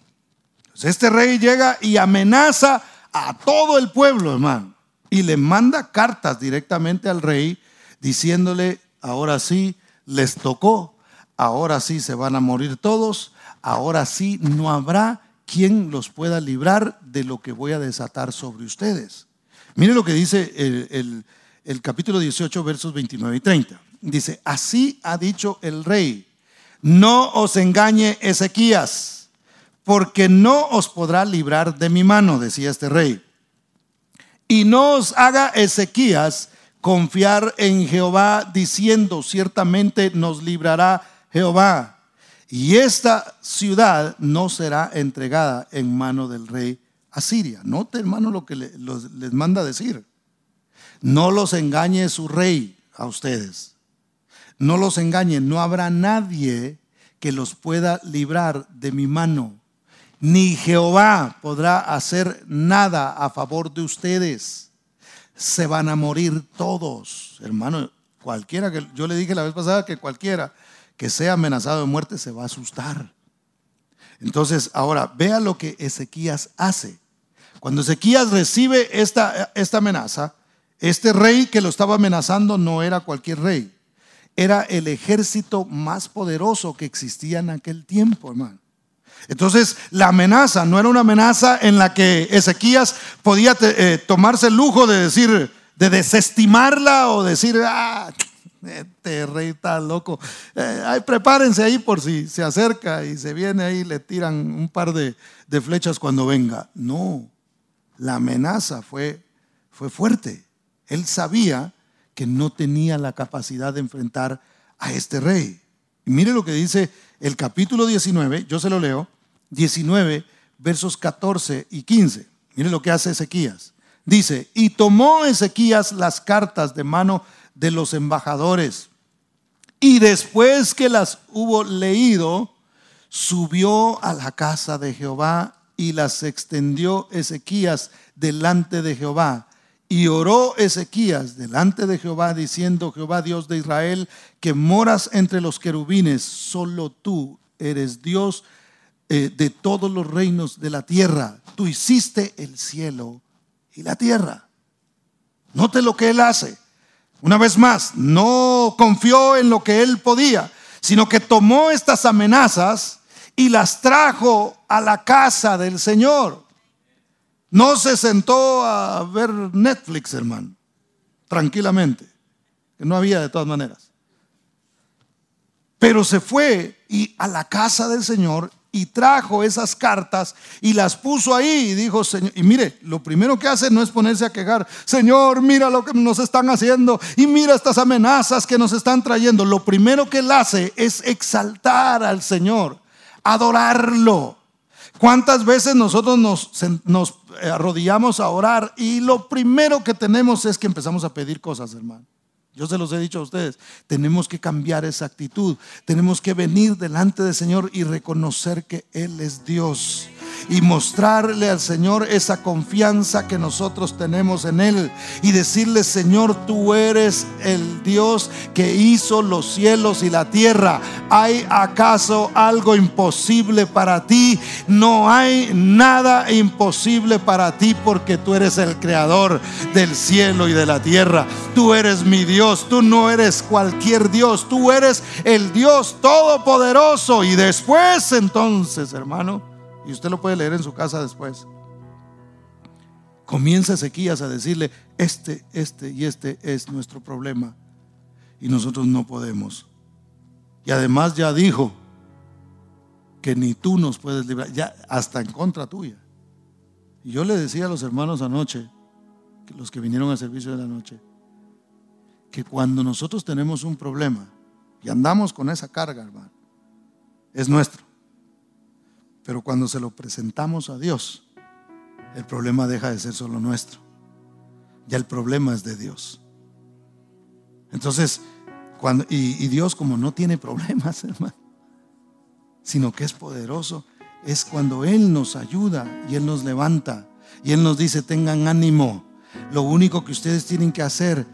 este rey llega y amenaza a todo el pueblo, hermano, y le manda cartas directamente al rey diciéndole, ahora sí, les tocó, ahora sí se van a morir todos, ahora sí no habrá quien los pueda librar de lo que voy a desatar sobre ustedes. Mire lo que dice el, capítulo 18, versos 29 y 30. Dice, así ha dicho el rey, no os engañe Ezequías, porque no os podrá librar de mi mano, decía este rey. Y no os haga Ezequías confiar en Jehová, diciendo, ciertamente nos librará Jehová y esta ciudad no será entregada en mano del rey Asiria. Note, hermano, lo que les manda decir. No los engañe su rey a ustedes. No los engañe. No habrá nadie que los pueda librar de mi mano. Ni Jehová podrá hacer nada a favor de ustedes. Se van a morir todos. Hermano, cualquiera que yo le dije la vez pasada que cualquiera que sea amenazado de muerte se va a asustar. Entonces, ahora, vea lo que Ezequías hace. Cuando Ezequías recibe esta, esta amenaza, este rey que lo estaba amenazando no era cualquier rey, era el ejército más poderoso que existía en aquel tiempo, hermano. Entonces, la amenaza no era una amenaza en la que Ezequías podía eh, tomarse el lujo de decir, de desestimarla o decir, ah, Este rey está loco. Eh, prepárense ahí por si se acerca y se viene ahí, le tiran un par de, de flechas cuando venga. No, la amenaza fue, fue fuerte. Él sabía que no tenía la capacidad de enfrentar a este rey. Y mire lo que dice el capítulo 19, yo se lo leo, 19, versos 14 y 15. Mire lo que hace Ezequías. Dice, y tomó Ezequías las cartas de mano de los embajadores. Y después que las hubo leído, subió a la casa de Jehová y las extendió Ezequías delante de Jehová. Y oró Ezequías delante de Jehová, diciendo, Jehová Dios de Israel, que moras entre los querubines, solo tú eres Dios eh, de todos los reinos de la tierra. Tú hiciste el cielo y la tierra. Note lo que él hace. Una vez más, no confió en lo que él podía, sino que tomó estas amenazas y las trajo a la casa del Señor. No se sentó a ver Netflix, hermano, tranquilamente, que no había de todas maneras. Pero se fue y a la casa del Señor y trajo esas cartas y las puso ahí y dijo, Señor, y mire, lo primero que hace no es ponerse a quejar, Señor, mira lo que nos están haciendo y mira estas amenazas que nos están trayendo. Lo primero que él hace es exaltar al Señor, adorarlo. ¿Cuántas veces nosotros nos, nos arrodillamos a orar y lo primero que tenemos es que empezamos a pedir cosas, hermano? Yo se los he dicho a ustedes, tenemos que cambiar esa actitud, tenemos que venir delante del Señor y reconocer que Él es Dios y mostrarle al Señor esa confianza que nosotros tenemos en Él y decirle, Señor, tú eres el Dios que hizo los cielos y la tierra. ¿Hay acaso algo imposible para ti? No hay nada imposible para ti porque tú eres el creador del cielo y de la tierra. Tú eres mi Dios, tú no eres cualquier Dios, tú eres el Dios todopoderoso. Y después entonces, hermano, y usted lo puede leer en su casa después. Comienza Ezequías a decirle, este, este y este es nuestro problema. Y nosotros no podemos. Y además ya dijo que ni tú nos puedes librar, ya hasta en contra tuya. Y yo le decía a los hermanos anoche, los que vinieron al servicio de la noche, que cuando nosotros tenemos un problema y andamos con esa carga, hermano, es nuestro. Pero cuando se lo presentamos a Dios, el problema deja de ser solo nuestro. Ya el problema es de Dios. Entonces, cuando, y, Dios como no tiene problemas, hermano, sino que es poderoso, es cuando Él nos ayuda y Él nos levanta y Él nos dice, tengan ánimo. Lo único que ustedes tienen que hacer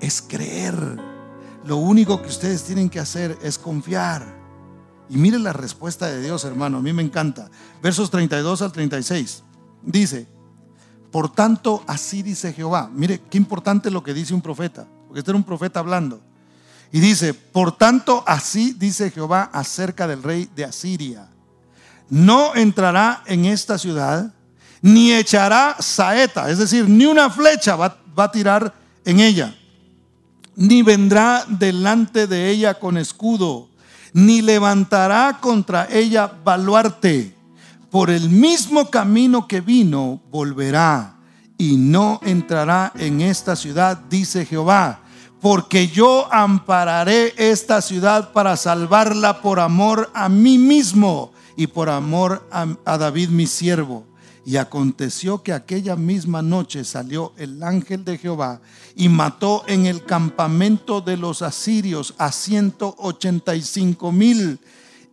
es creer. Lo único que ustedes tienen que hacer es confiar. Y mire la respuesta de Dios, hermano, a mí me encanta. Versos 32 al 36. Dice, por tanto, así dice Jehová. Mire, qué importante lo que dice un profeta, porque este era un profeta hablando. Y dice, por tanto, así dice Jehová acerca del rey de Asiria. No entrará en esta ciudad, ni echará saeta, es decir, ni una flecha va, va a tirar en ella, ni vendrá delante de ella con escudo ni levantará contra ella baluarte. Por el mismo camino que vino, volverá y no entrará en esta ciudad, dice Jehová. Porque yo ampararé esta ciudad para salvarla por amor a mí mismo y por amor a, David mi siervo y aconteció que aquella misma noche salió el ángel de Jehová y mató en el campamento de los asirios a 185 mil.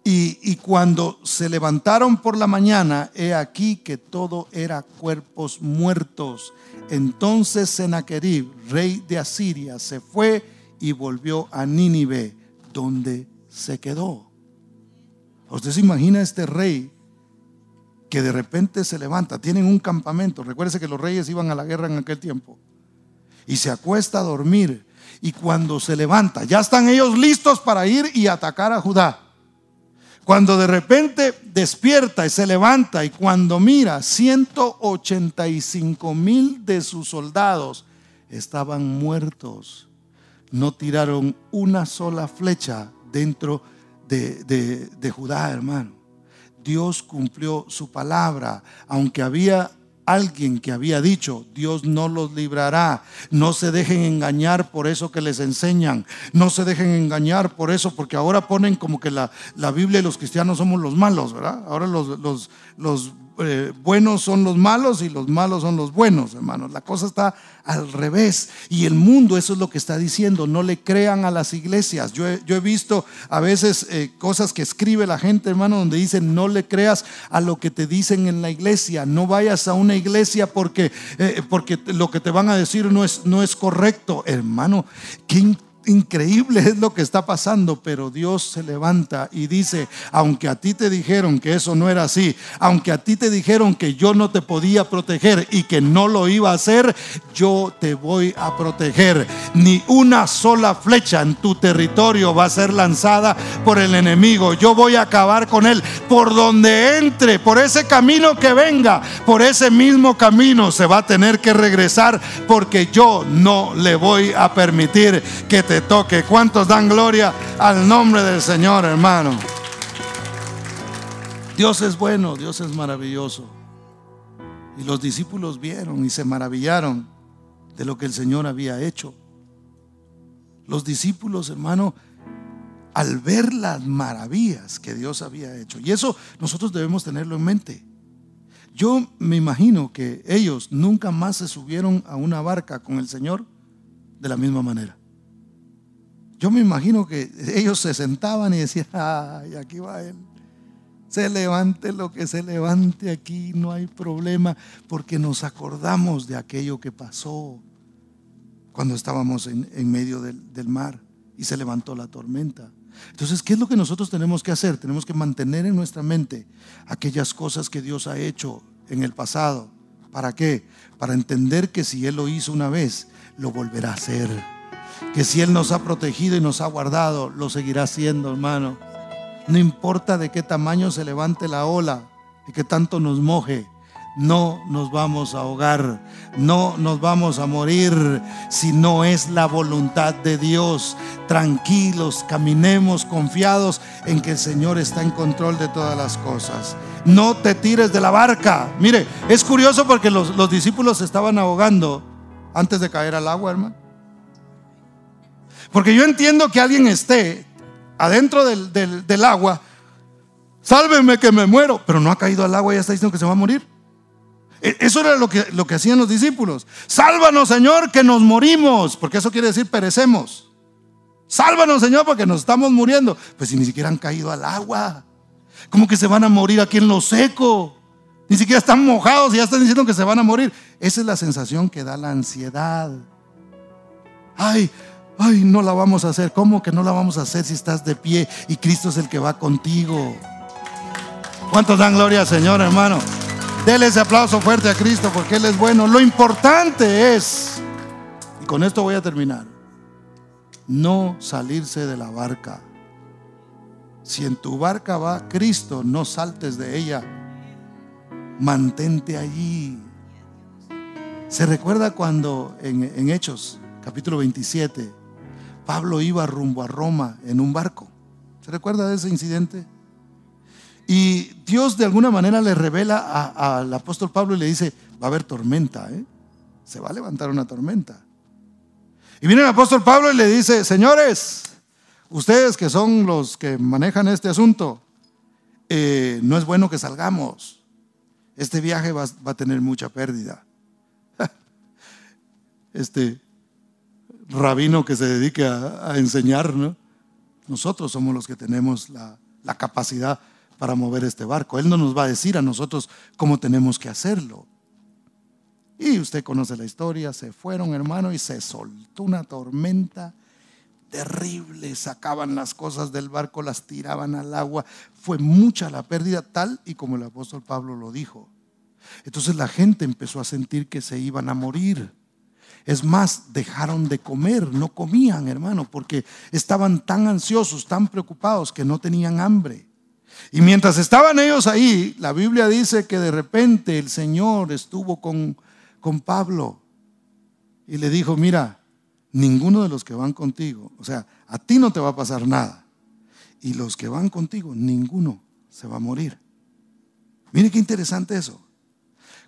Y, y, cuando se levantaron por la mañana, he aquí que todo era cuerpos muertos. Entonces Sennacherib, rey de Asiria, se fue y volvió a Nínive, donde se quedó. ¿Usted se imagina este rey que de repente se levanta, tienen un campamento, recuérdese que los reyes iban a la guerra en aquel tiempo, y se acuesta a dormir, y cuando se levanta, ya están ellos listos para ir y atacar a Judá. Cuando de repente despierta y se levanta y cuando mira, 185 mil de sus soldados estaban muertos. no tiraron una sola flecha dentro de, de Judá, hermano. Dios cumplió su palabra, aunque había alguien que había dicho, Dios no los librará. No se dejen engañar por eso que les enseñan. No se dejen engañar por eso, porque ahora ponen como que la, la Biblia y los cristianos somos los malos, ¿verdad? Ahora los, los, los eh, buenos son los malos y los malos son los buenos, hermanos. La cosa está al revés. Y el mundo, eso es lo que está diciendo. No le crean a las iglesias. Yo he, visto a veces eh, cosas que escribe la gente, hermano, donde dicen, no le creas a lo que te dicen en la iglesia. No vayas a una iglesia porque, eh, porque lo que te van a decir no es, no es correcto. Hermano, ¿quién increíble es lo que está pasando, pero Dios se levanta y dice, aunque a ti te dijeron que eso no era así, aunque a ti te dijeron que yo no te podía proteger y que no lo iba a hacer, yo te voy a proteger. Ni una sola flecha en tu territorio va a ser lanzada por el enemigo. Yo voy a acabar con él por donde entre, por ese camino que venga, por ese mismo camino se va a tener que regresar porque yo no le voy a permitir que te toque. ¿Cuántos dan gloria al nombre del Señor, hermano? Dios es bueno, Dios es maravilloso. Y los discípulos vieron y se maravillaron de lo que el Señor había hecho. Los discípulos, hermano, al ver las maravillas que Dios había hecho. Y eso nosotros debemos tenerlo en mente. Yo me imagino que ellos nunca más se subieron a una barca con el Señor de la misma manera. Yo me imagino que ellos se sentaban y decían, ay, aquí va él. Se levante lo que se levante aquí, no hay problema, porque nos acordamos de aquello que pasó cuando estábamos en, medio del, del mar y se levantó la tormenta. Entonces, ¿qué es lo que nosotros tenemos que hacer? Tenemos que mantener en nuestra mente aquellas cosas que Dios ha hecho en el pasado. ¿Para qué? Para entender que si Él lo hizo una vez, lo volverá a hacer que si Él nos ha protegido y nos ha guardado, lo seguirá haciendo, hermano. No importa de qué tamaño se levante la ola y que tanto nos moje, no nos vamos a ahogar, no nos vamos a morir si no es la voluntad de Dios. Tranquilos, caminemos confiados en que el Señor está en control de todas las cosas. No te tires de la barca. Mire, es curioso porque los, los discípulos estaban ahogando antes de caer al agua, hermano. Porque yo entiendo que alguien esté adentro del, agua, sálveme que me muero, pero no ha caído al agua y ya está diciendo que se va a morir. E, eso era lo que, lo que hacían los discípulos. Sálvanos, Señor, que nos morimos, porque eso quiere decir perecemos. Sálvanos, Señor, porque nos estamos muriendo. Pues si ni siquiera han caído al agua, como que se van a morir aquí en lo seco. Ni siquiera están mojados y ya están diciendo que se van a morir. Esa es la sensación que da la ansiedad. Ay, ay, no la vamos a hacer. ¿Cómo que no la vamos a hacer si estás de pie y Cristo es el que va contigo? ¿Cuántos dan gloria al Señor, hermano? Dele ese aplauso fuerte a Cristo porque Él es bueno. Lo importante es, y con esto voy a terminar, no salirse de la barca. Si en tu barca va Cristo, no saltes de ella. Mantente allí. ¿Se recuerda cuando en, en Hechos, capítulo 27, Pablo iba rumbo a Roma en un barco. ¿Se recuerda de ese incidente? Y Dios de alguna manera le revela al apóstol Pablo y le dice, va a haber tormenta, ¿eh? se va a levantar una tormenta. Y viene el apóstol Pablo y le dice, señores, ustedes que son los que manejan este asunto, eh, no es bueno que salgamos. Este viaje va, va a tener mucha pérdida. Este, rabino que se dedique a, enseñar, ¿no? Nosotros somos los que tenemos la, la capacidad para mover este barco. Él no nos va a decir a nosotros cómo tenemos que hacerlo. Y usted conoce la historia, se fueron hermano y se soltó una tormenta terrible, sacaban las cosas del barco, las tiraban al agua, fue mucha la pérdida tal y como el apóstol Pablo lo dijo. Entonces la gente empezó a sentir que se iban a morir. Es más, dejaron de comer, no comían, hermano, porque estaban tan ansiosos, tan preocupados que no tenían hambre. Y mientras estaban ellos ahí, la Biblia dice que de repente el Señor estuvo con, con Pablo y le dijo, mira, ninguno de los que van contigo, o sea, a ti no te va a pasar nada. Y los que van contigo, ninguno se va a morir. Mire qué interesante eso.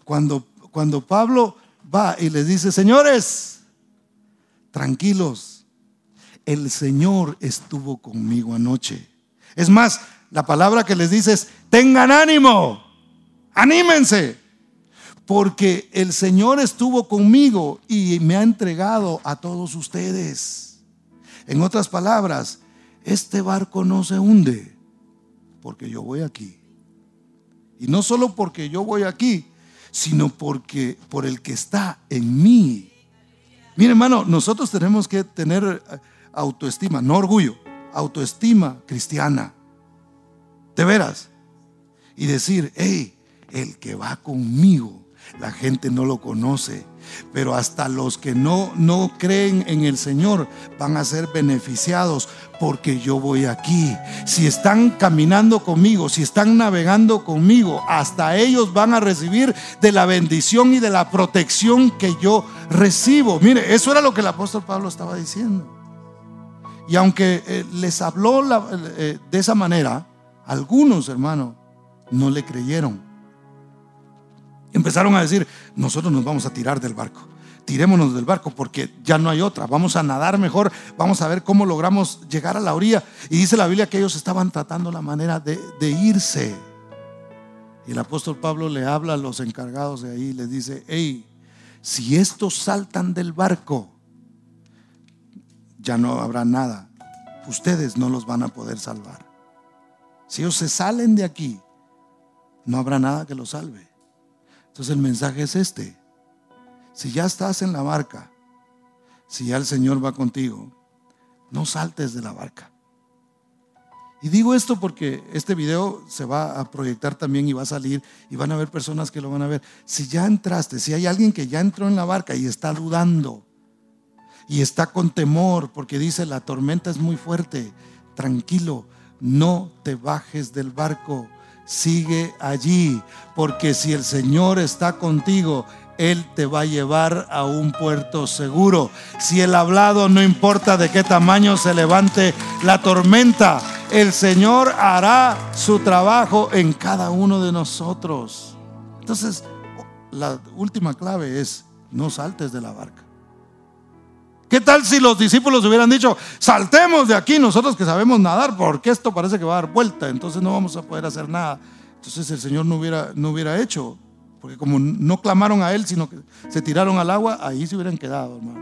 Cuando, cuando Pablo va y les dice, señores, tranquilos, el Señor estuvo conmigo anoche. Es más, la palabra que les dice es, tengan ánimo, anímense, porque el Señor estuvo conmigo y me ha entregado a todos ustedes. En otras palabras, este barco no se hunde porque yo voy aquí. Y no solo porque yo voy aquí, sino porque por el que está en mí. Mire, hermano, nosotros tenemos que tener eh, autoestima, no orgullo, autoestima cristiana. De veras. Y decir, hey, el que va conmigo, la gente no lo conoce, pero hasta los que no, no creen en el Señor van a ser beneficiados porque yo voy aquí. Si están caminando conmigo, si están navegando conmigo, hasta ellos van a recibir de la bendición y de la protección que yo recibo. Mire, eso era lo que el apóstol Pablo estaba diciendo. Y aunque eh, les habló eh, de esa manera, algunos hermanos no le creyeron. Empezaron a decir, nosotros nos vamos a tirar del barco. Tirémonos del barco porque ya no hay otra. Vamos a nadar mejor. Vamos a ver cómo logramos llegar a la orilla. Y dice la Biblia que ellos estaban tratando la manera de, irse. Y el apóstol Pablo le habla a los encargados de ahí y les dice, hey, si estos saltan del barco, ya no habrá nada. Ustedes no los van a poder salvar. Si ellos se salen de aquí, no habrá nada que los salve. Entonces el mensaje es este. Si ya estás en la barca, si ya el Señor va contigo, no saltes de la barca. Y digo esto porque este video se va a proyectar también y va a salir y van a haber personas que lo van a ver. Si ya entraste, si hay alguien que ya entró en la barca y está dudando y está con temor porque dice la tormenta es muy fuerte, tranquilo, no te bajes del barco sigue allí, porque si el Señor está contigo, Él te va a llevar a un puerto seguro. Si el hablado no importa de qué tamaño se levante la tormenta, el Señor hará su trabajo en cada uno de nosotros. Entonces, la última clave es, no saltes de la barca. ¿Qué tal si los discípulos hubieran dicho, saltemos de aquí nosotros que sabemos nadar, porque esto parece que va a dar vuelta, entonces no vamos a poder hacer nada? Entonces el Señor no hubiera, no hubiera hecho, porque como no clamaron a Él, sino que se tiraron al agua, ahí se hubieran quedado, hermano.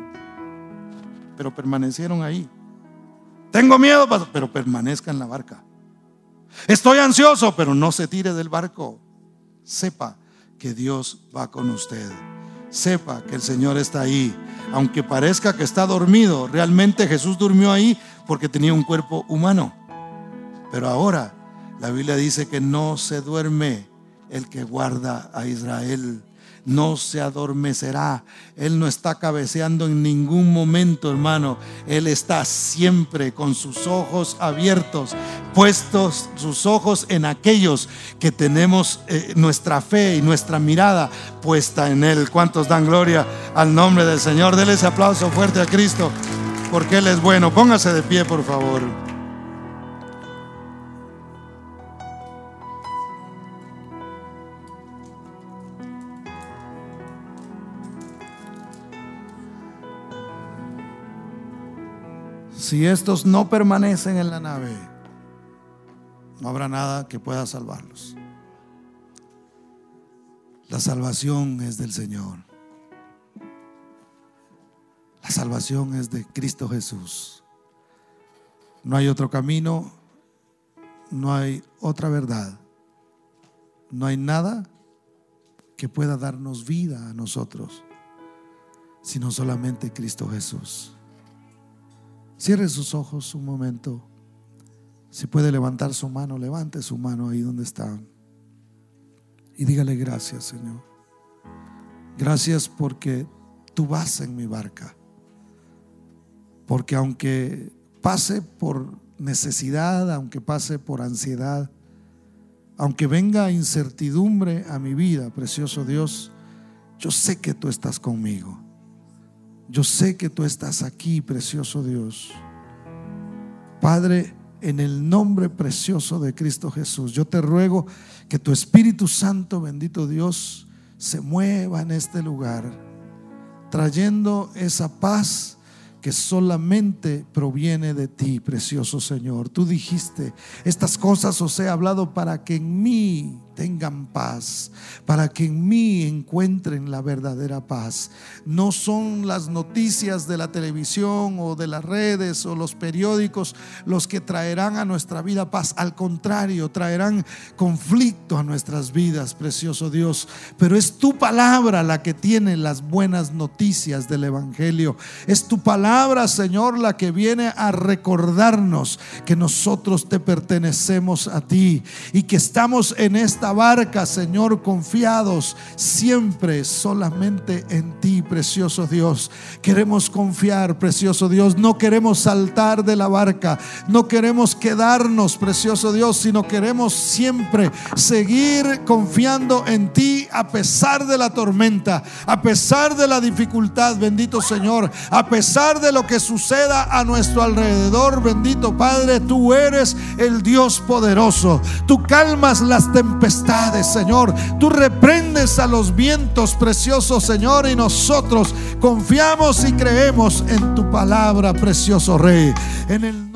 Pero permanecieron ahí. Tengo miedo, pero permanezca en la barca. Estoy ansioso, pero no se tire del barco. Sepa que Dios va con usted. Sepa que el Señor está ahí aunque parezca que está dormido, realmente Jesús durmió ahí porque tenía un cuerpo humano. Pero ahora la Biblia dice que no se duerme el que guarda a Israel no se adormecerá. Él no está cabeceando en ningún momento, hermano. Él está siempre con sus ojos abiertos, puestos sus ojos en aquellos que tenemos eh, nuestra fe y nuestra mirada puesta en Él. ¿Cuántos dan gloria al nombre del Señor? Dele ese aplauso fuerte a Cristo, porque Él es bueno. Póngase de pie, por favor. Si estos no permanecen en la nave, no habrá nada que pueda salvarlos. La salvación es del Señor. La salvación es de Cristo Jesús. No hay otro camino, no hay otra verdad, no hay nada que pueda darnos vida a nosotros, sino solamente Cristo Jesús. Cierre sus ojos un momento. Si puede levantar su mano, levante su mano ahí donde está. Y dígale gracias, Señor. Gracias porque tú vas en mi barca. Porque aunque pase por necesidad, aunque pase por ansiedad, aunque venga incertidumbre a mi vida, precioso Dios, yo sé que tú estás conmigo. Yo sé que tú estás aquí, precioso Dios. Padre, en el nombre precioso de Cristo Jesús, yo te ruego que tu Espíritu Santo, bendito Dios, se mueva en este lugar, trayendo esa paz que solamente proviene de ti, precioso Señor. Tú dijiste, estas cosas os he hablado para que en mí tengan paz, para que en mí encuentren la verdadera paz. No son las noticias de la televisión o de las redes o los periódicos los que traerán a nuestra vida paz. Al contrario, traerán conflicto a nuestras vidas, precioso Dios. Pero es tu palabra la que tiene las buenas noticias del Evangelio. Es tu palabra, Señor, la que viene a recordarnos que nosotros te pertenecemos a ti y que estamos en esta barca, Señor, confiados siempre solamente en ti, precioso Dios. Queremos confiar, precioso Dios. No queremos saltar de la barca, no queremos quedarnos, precioso Dios, sino queremos siempre seguir confiando en ti a pesar de la tormenta, a pesar de la dificultad, bendito Señor, a pesar de lo que suceda a nuestro alrededor, bendito Padre, tú eres el Dios poderoso. Tú calmas las tempestades Señor. Tú reprendes a los vientos preciosos, Señor, y nosotros confiamos y creemos en tu palabra, precioso Rey. En el